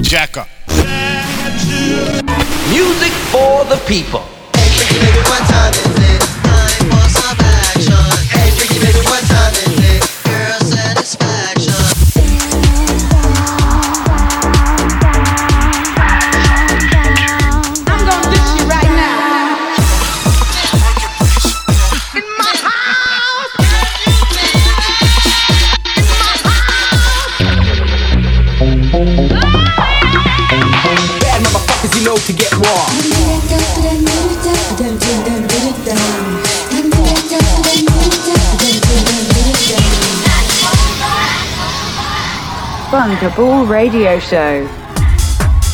Jack up. Music for the people.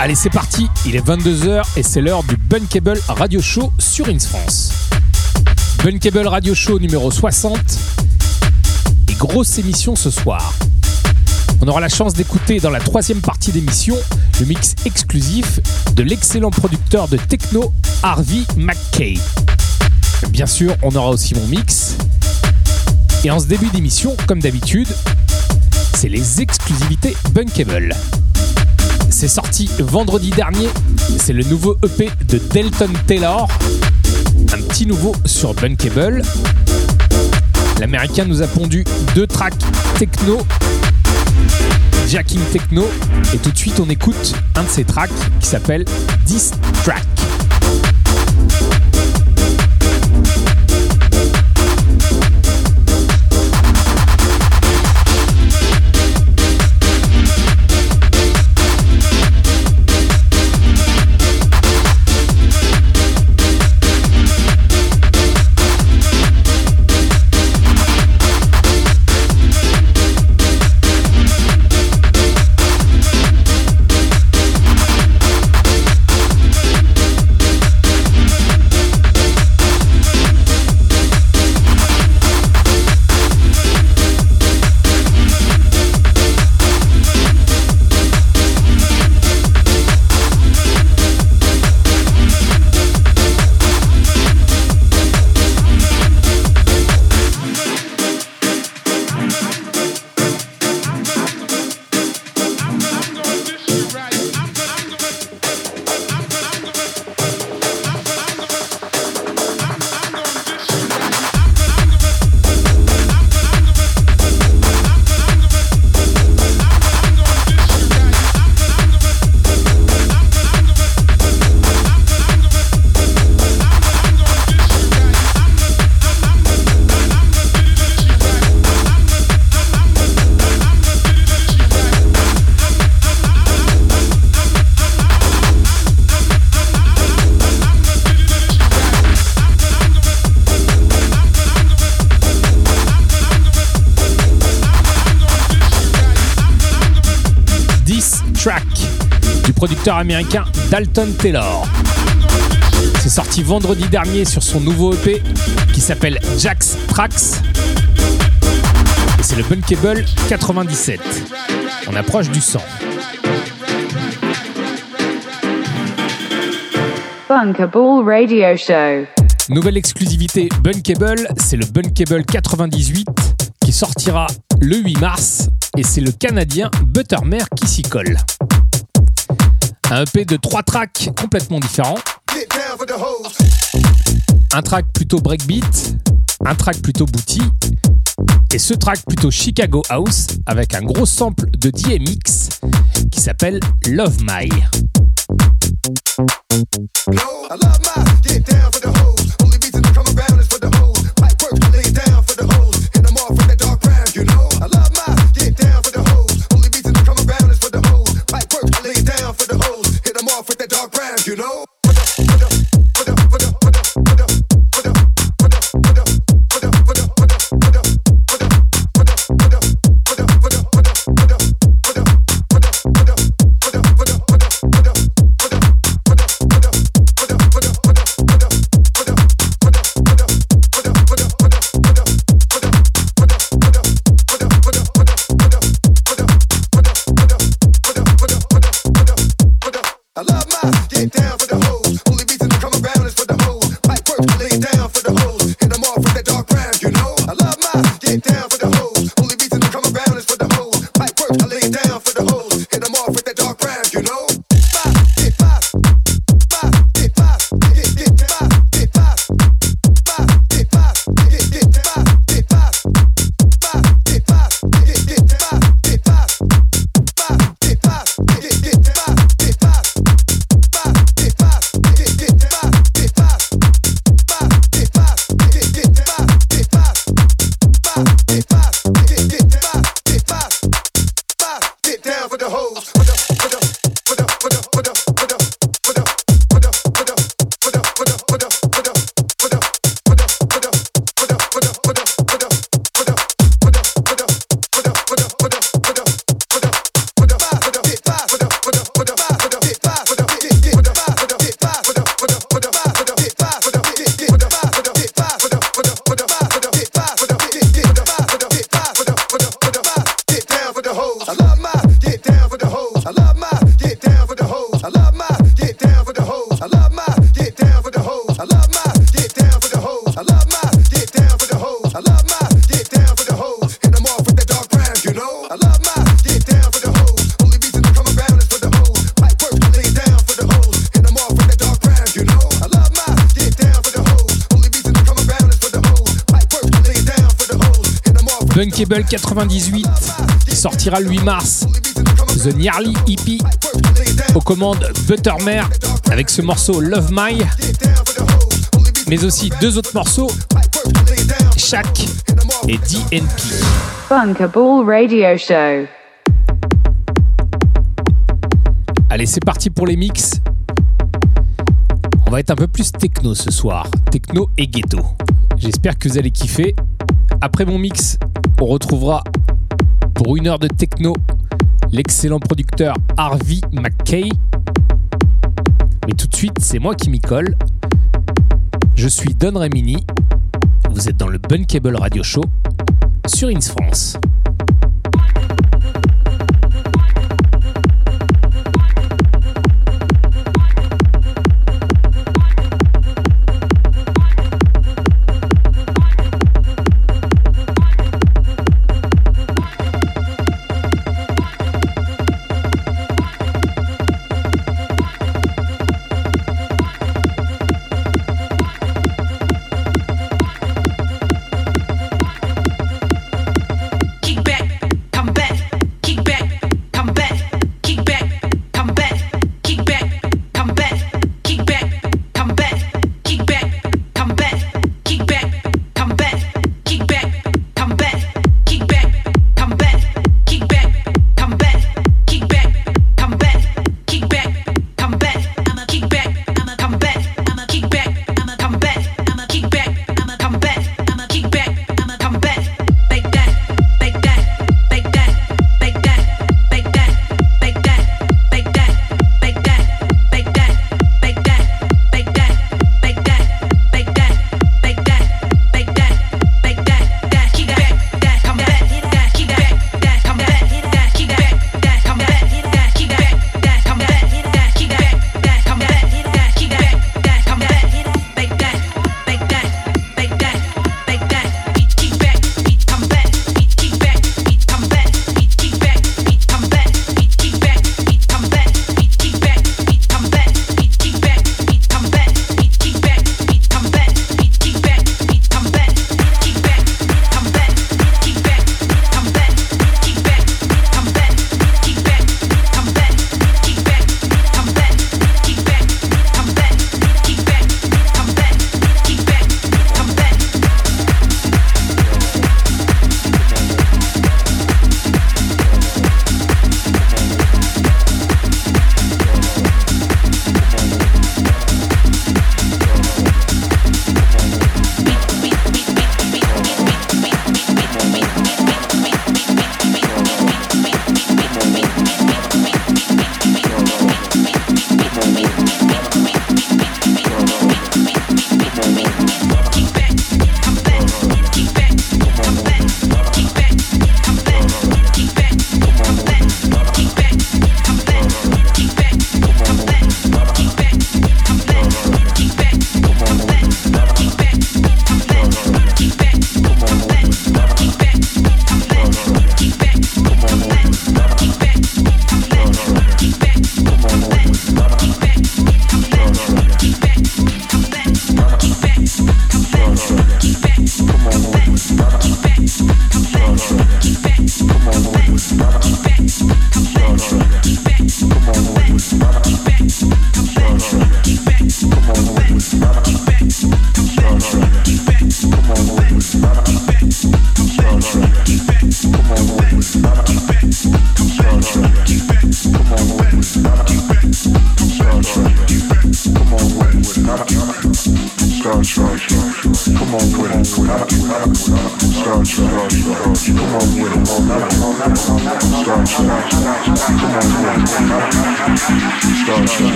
Allez, c'est parti, il est 22h et c'est l'heure du Bunkable Radio Show sur Ins France. Bunkable Radio Show numéro 60 et grosse émission ce soir. On aura la chance d'écouter dans la troisième partie d'émission le mix exclusif de l'excellent producteur de techno Harvey McKay. Bien sûr, on aura aussi mon mix. Et en ce début d'émission, comme d'habitude, c'est les exclusivités Bunkable. C'est sorti vendredi dernier, c'est le nouveau EP de Delton Taylor, un petit nouveau sur Bunkable. L'américain nous a pondu deux tracks techno, Jacking Techno, et tout de suite on écoute un de ses tracks qui s'appelle This Track. Américain Dalton Taylor. C'est sorti vendredi dernier sur son nouveau EP qui s'appelle Jax Tracks. Et c'est le Bunkable 97. On approche du 100. Bunkable Radio Show. Nouvelle exclusivité Bunkable, c'est le Bunkable 98 qui sortira le 8 mars et c'est le Canadien Buttermere qui s'y colle. Un EP de trois tracks complètement différents. Un track plutôt breakbeat, un track plutôt booty, et ce track plutôt Chicago House avec un gros sample de DMX qui s'appelle Love My. 98 qui sortira le 8 mars. The Nearly Hippie aux commandes Buttermere avec ce morceau Love My, mais aussi deux autres morceaux, Shaq et DNP. Radio Show. Allez, c'est parti pour les mix. On va être un peu plus techno ce soir, techno et ghetto. J'espère que vous allez kiffer. Après mon mix, on retrouvera pour une heure de techno l'excellent producteur Harvey McKay. Mais tout de suite, c'est moi qui m'y colle. Je suis Don Remini. Vous êtes dans le Bunkable Radio Show sur Ins France.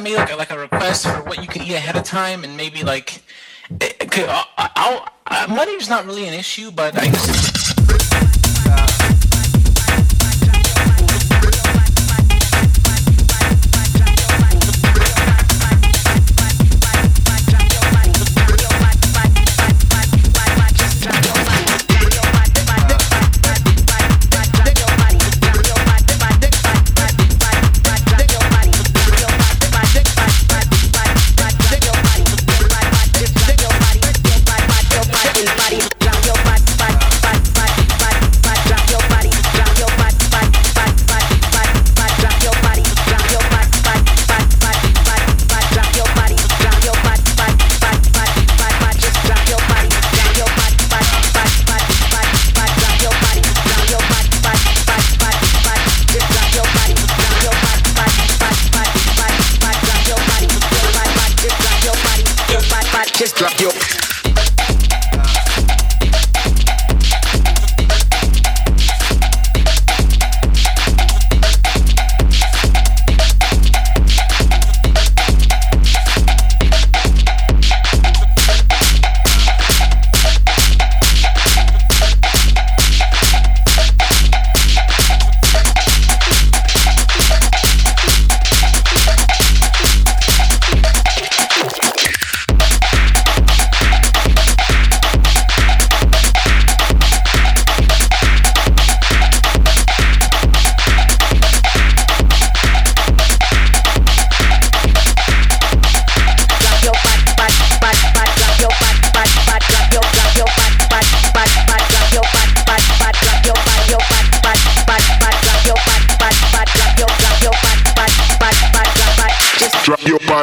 Of made like a, like a request for what you can eat ahead of time, and maybe like, could, I'll, I'll, uh, money's not really an issue, but I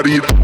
body.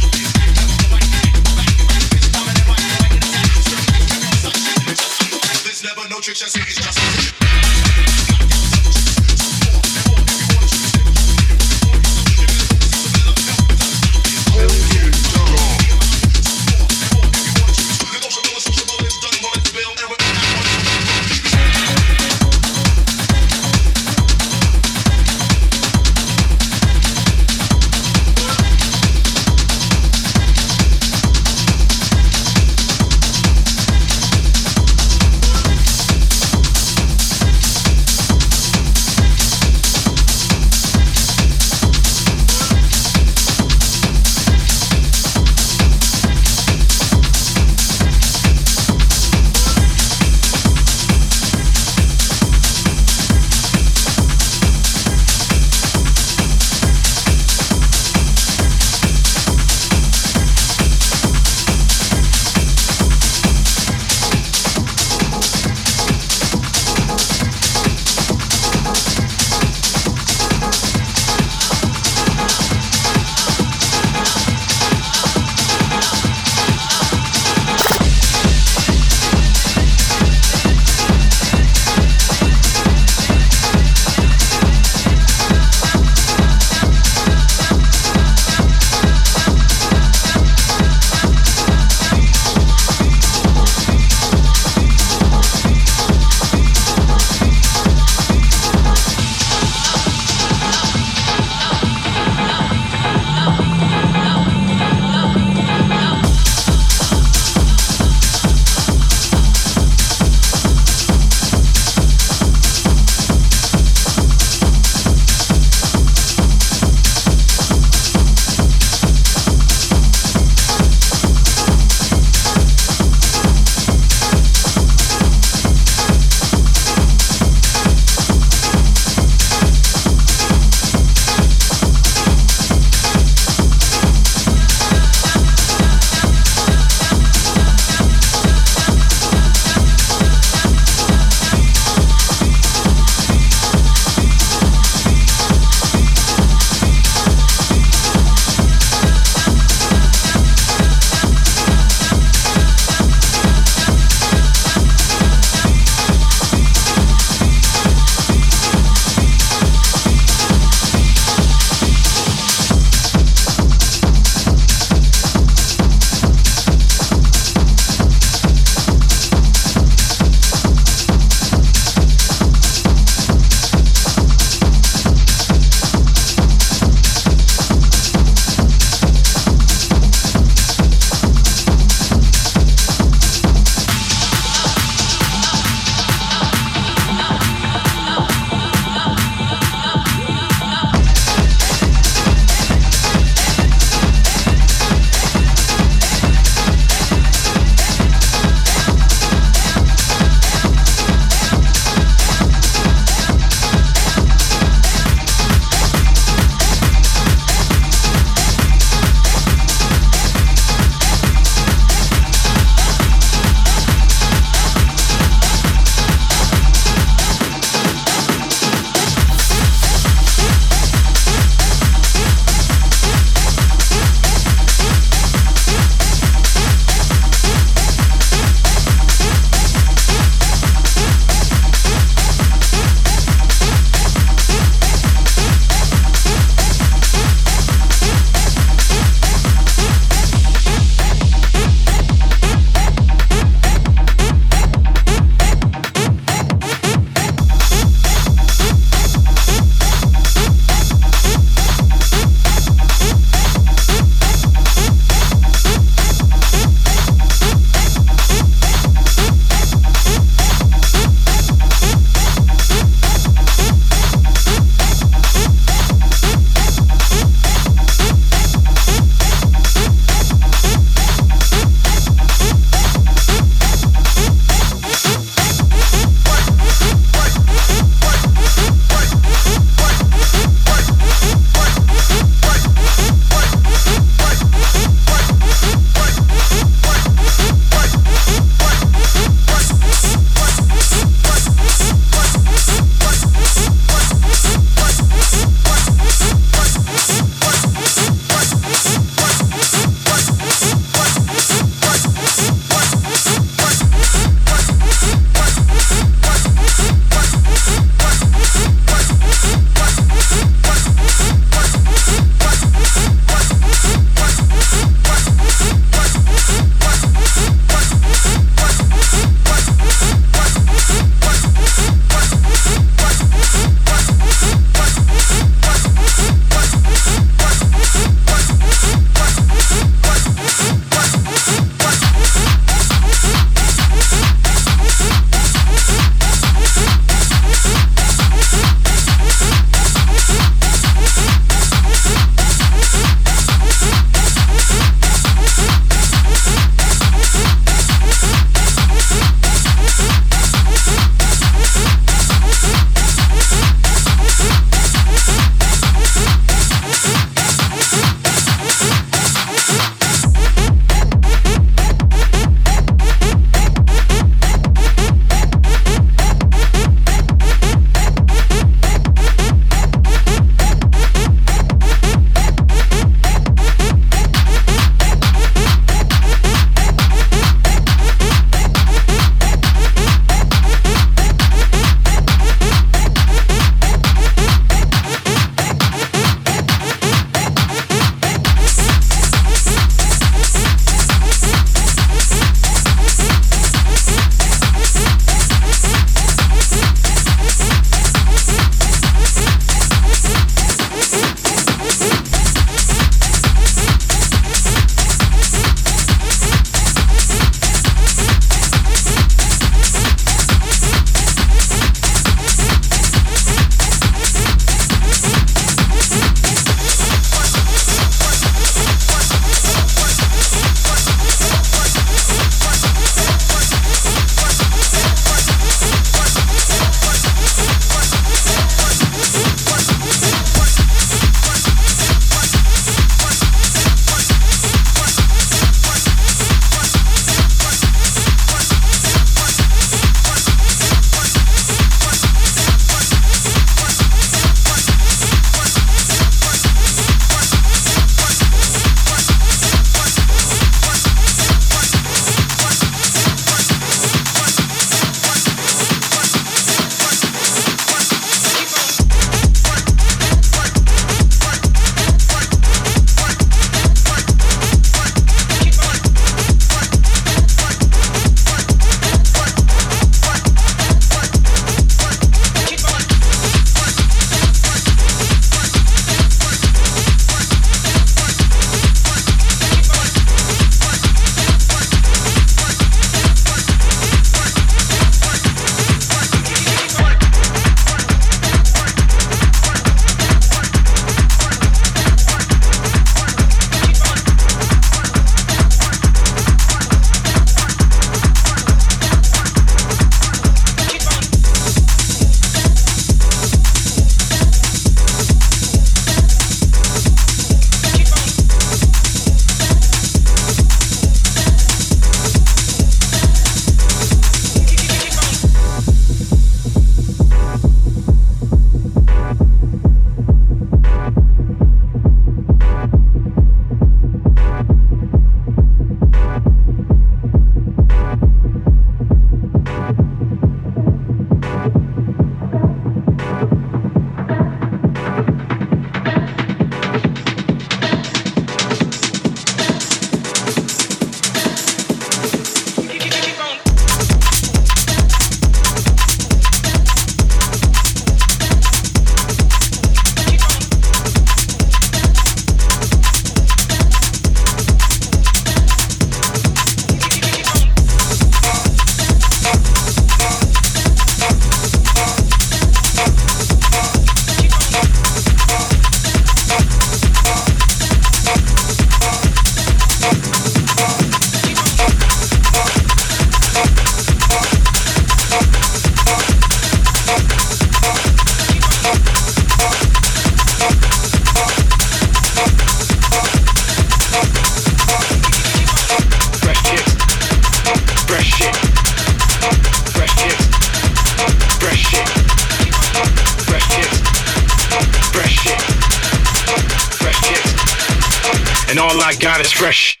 Fresh.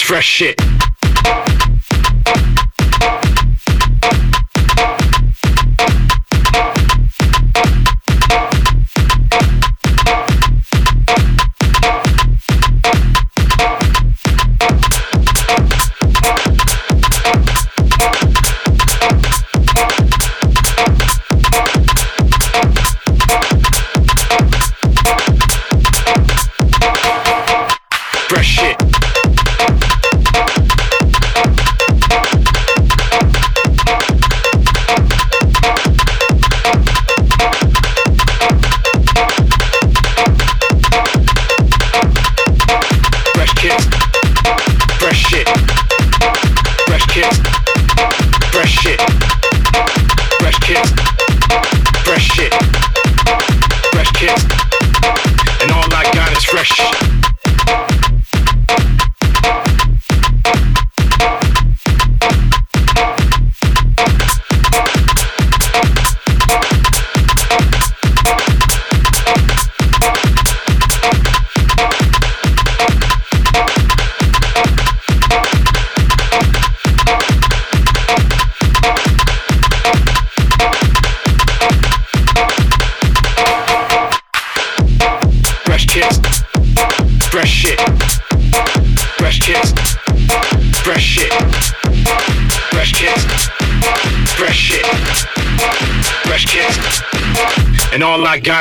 Fresh shit.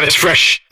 it's fresh.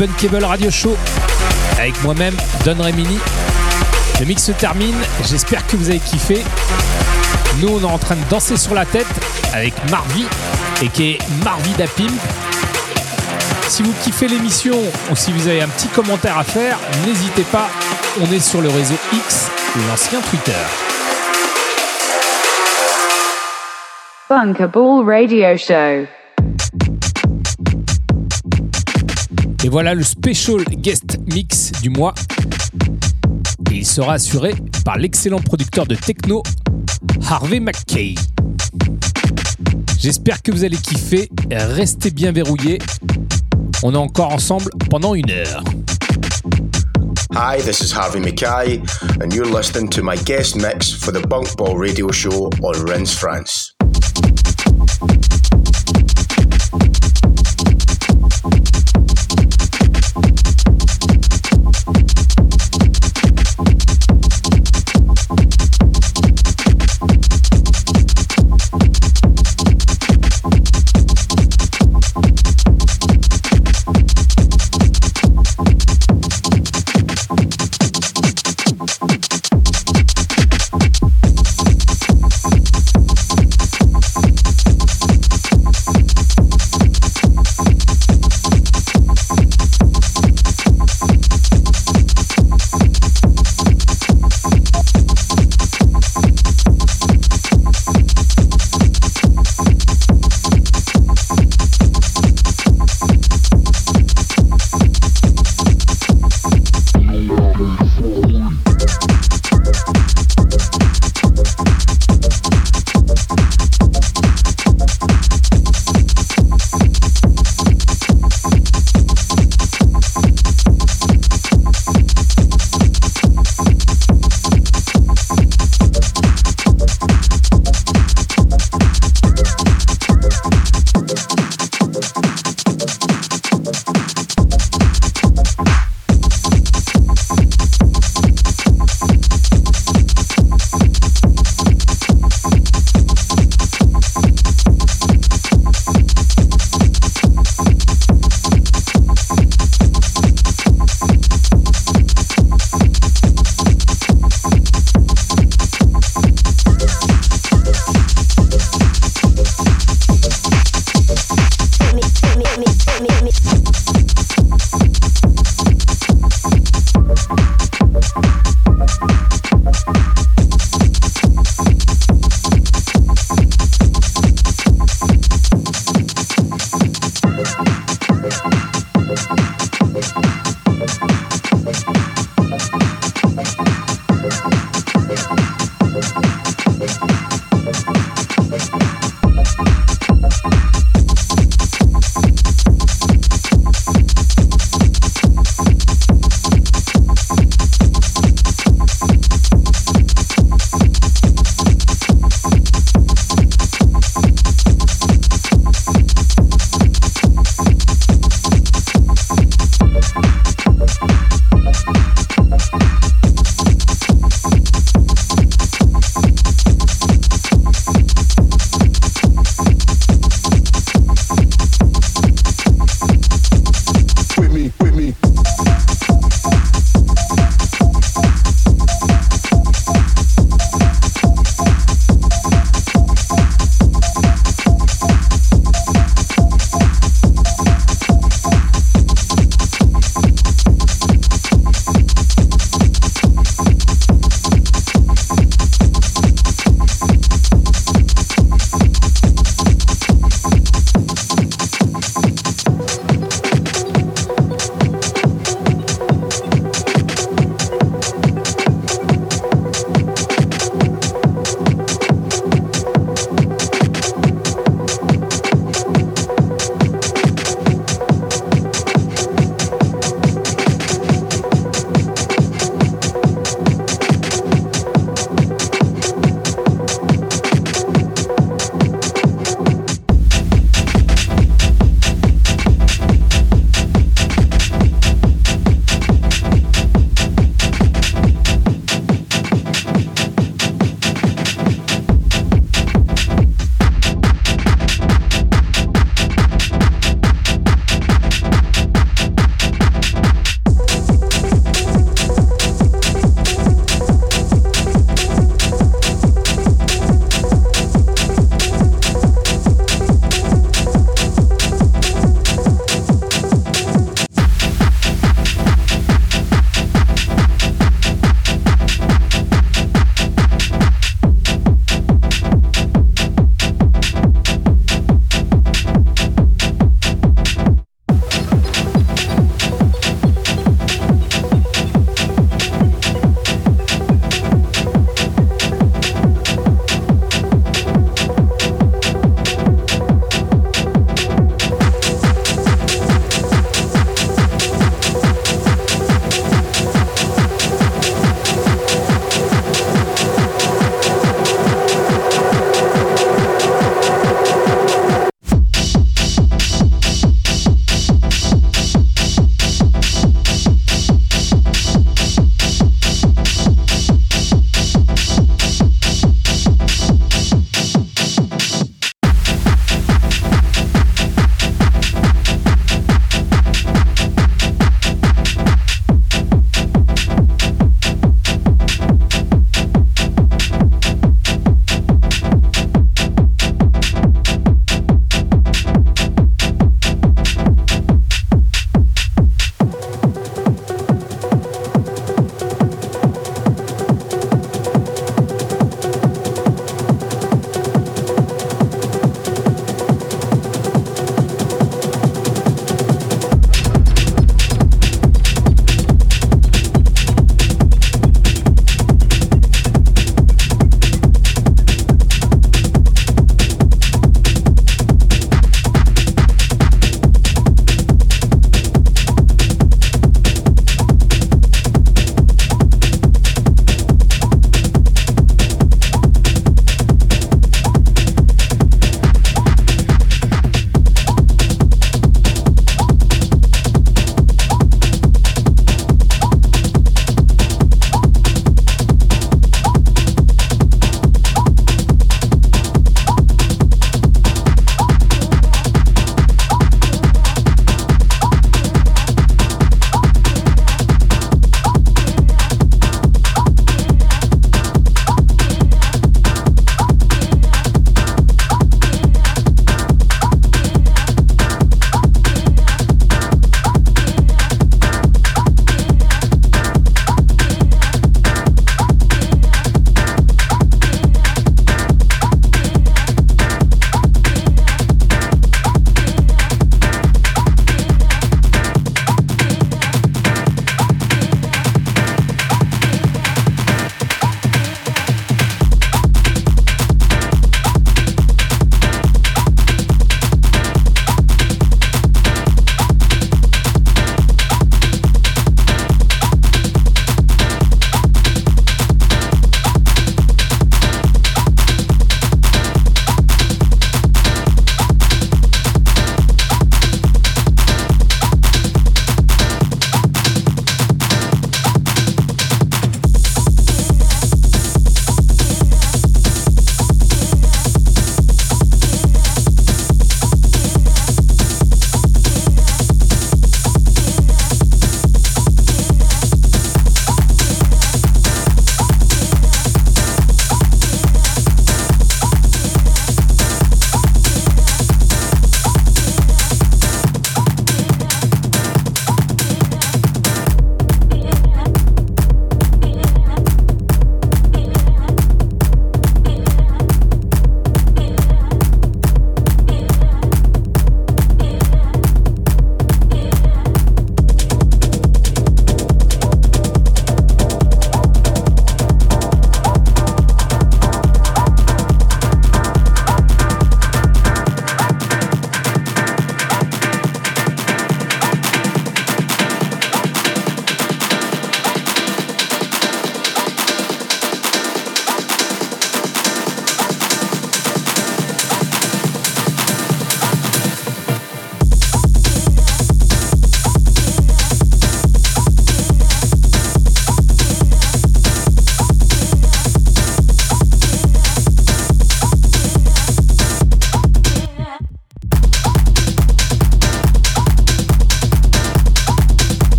Le Cable Radio Show avec moi-même, Don Remini. Le mix se termine, j'espère que vous avez kiffé. Nous, on est en train de danser sur la tête avec Marvi et qui est Marvi Dapim. Si vous kiffez l'émission ou si vous avez un petit commentaire à faire, n'hésitez pas, on est sur le réseau X, l'ancien Twitter. Bunkable Radio Show. Et voilà le special guest mix du mois. Et il sera assuré par l'excellent producteur de techno Harvey McKay. J'espère que vous allez kiffer. Restez bien verrouillés. On est encore ensemble pendant une heure. Hi, this is Harvey McKay, and you're listening to my guest mix for the Bunkball Radio Show on Rins France.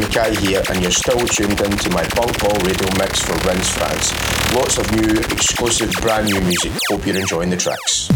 Mackay here, and you're still tuned in to my Bunk Ball radio mix for Rinse France. Lots of new, exclusive, brand new music. Hope you're enjoying the tracks.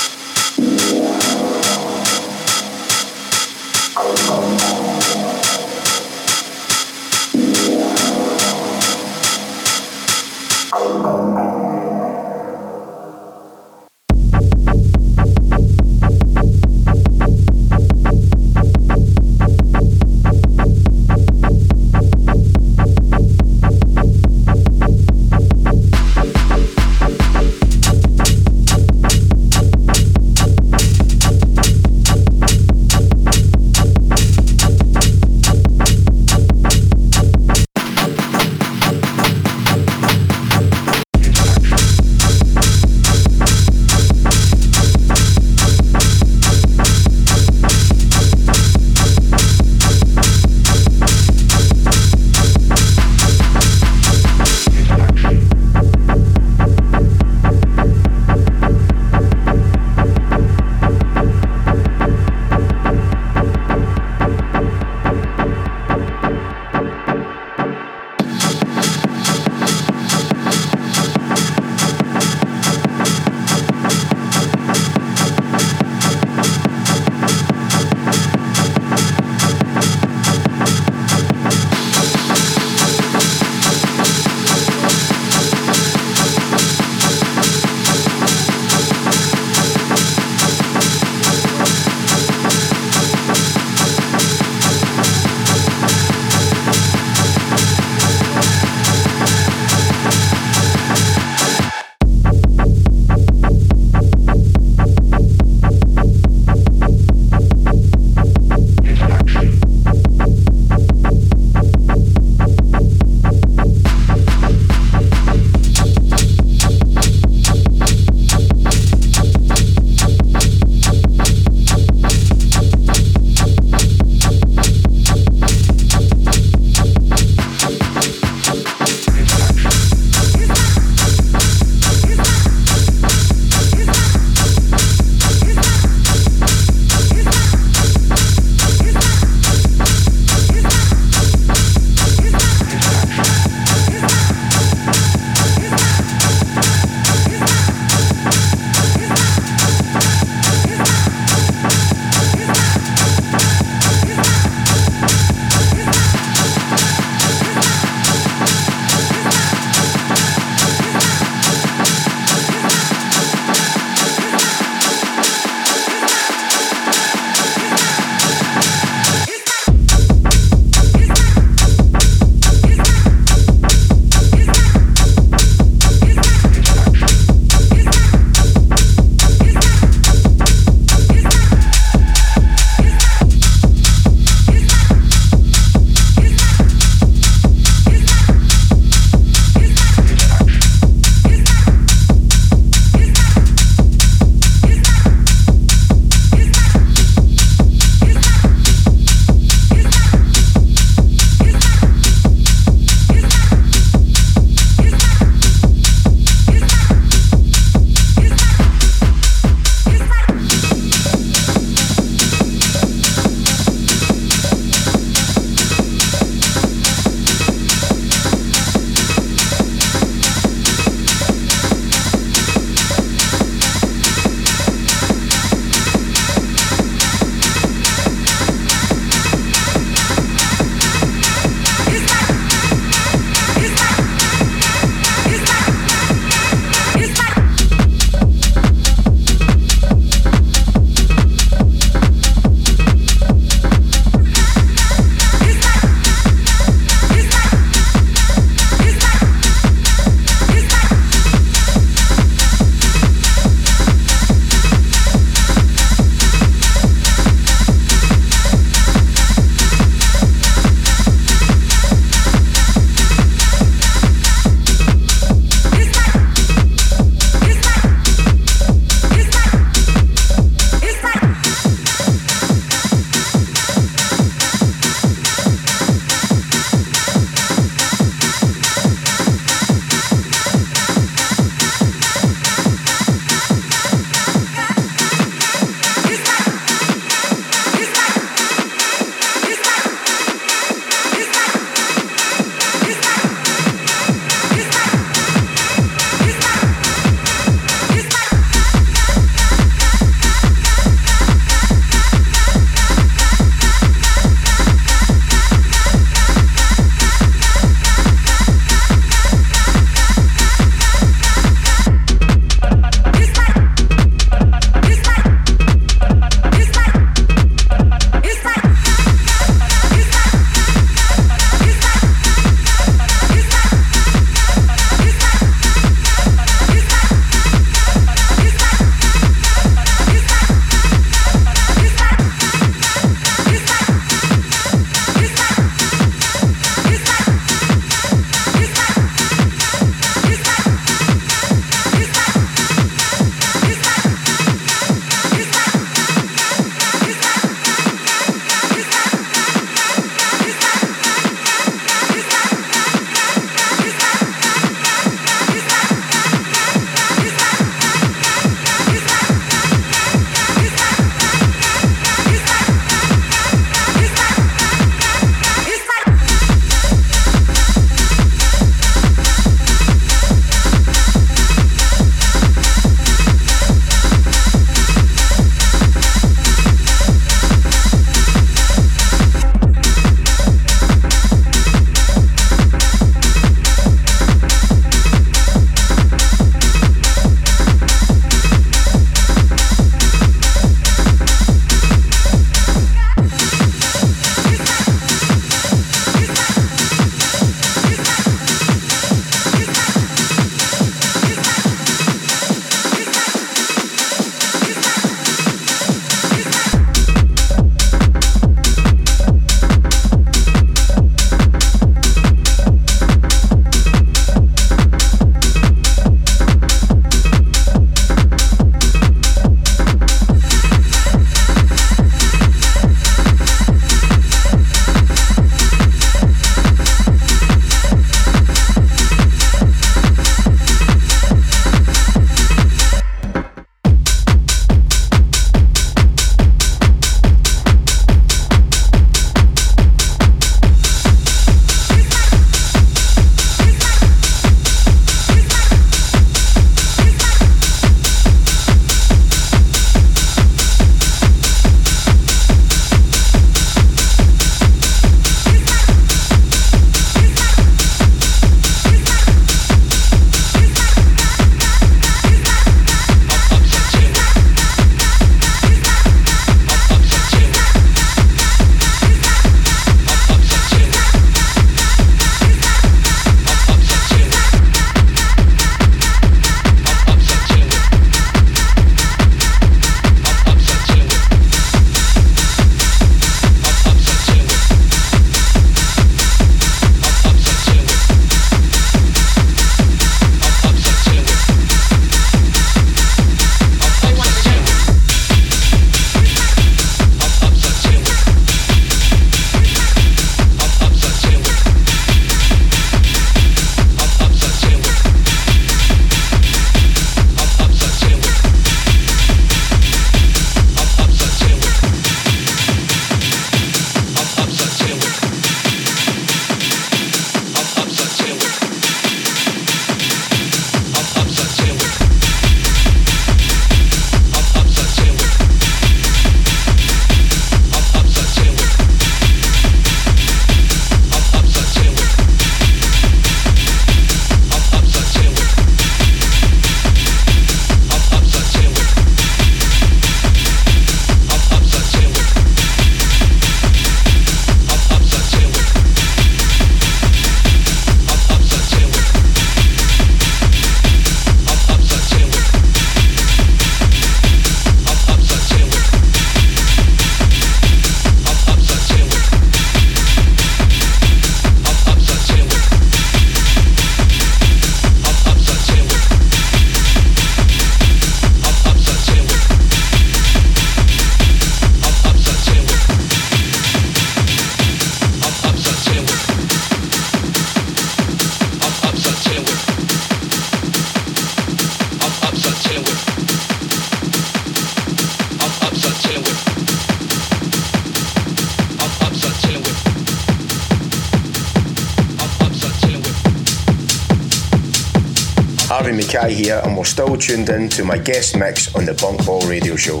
Mackay here, and we're still tuned in to my guest mix on the Bunkball Radio Show.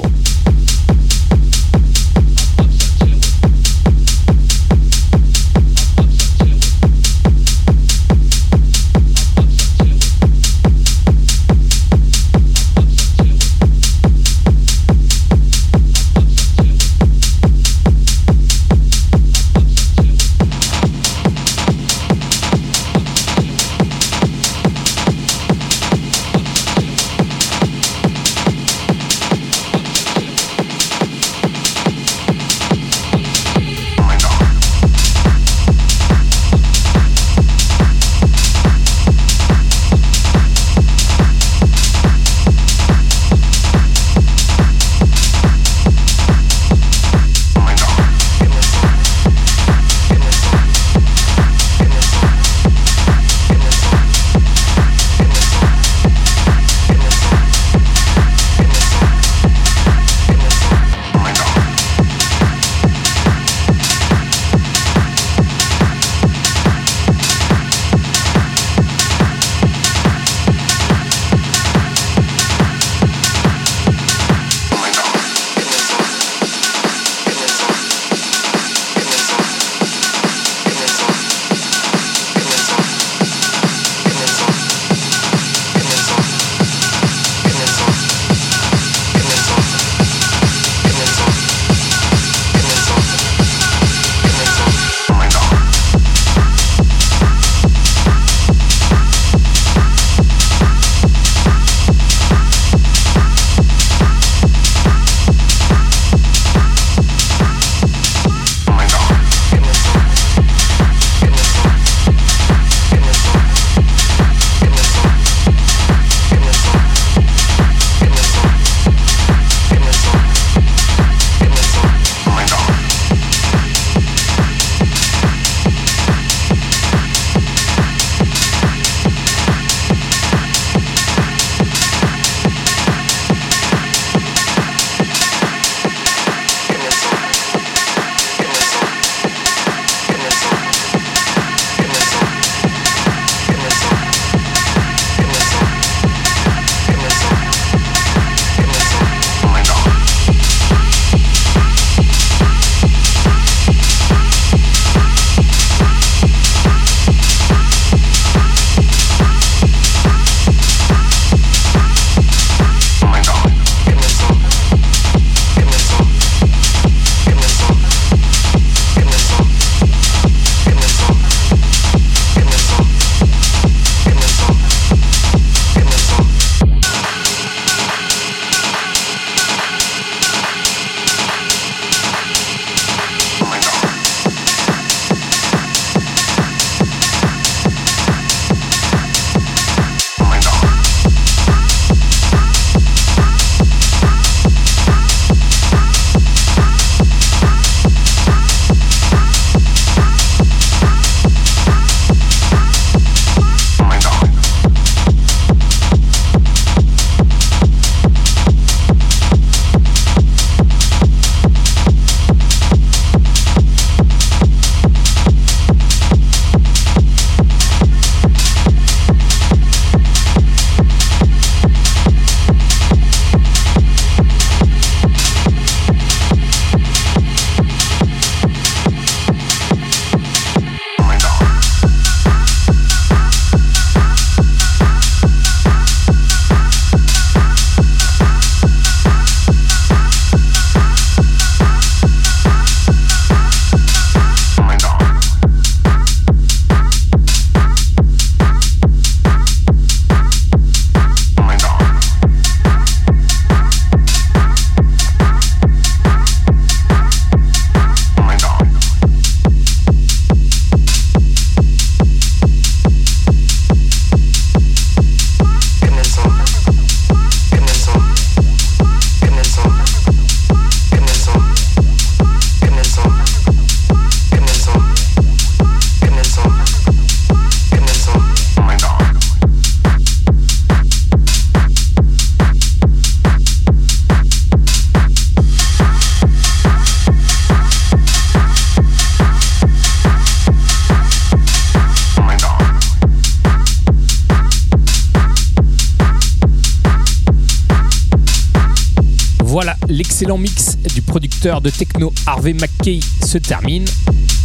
De techno Harvey McKay se termine.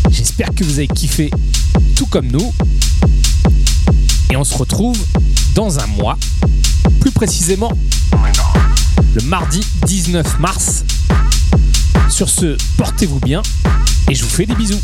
J'espère que vous avez kiffé tout comme nous. Et on se retrouve dans un mois, plus précisément le mardi 19 mars. Sur ce, portez-vous bien et je vous fais des bisous.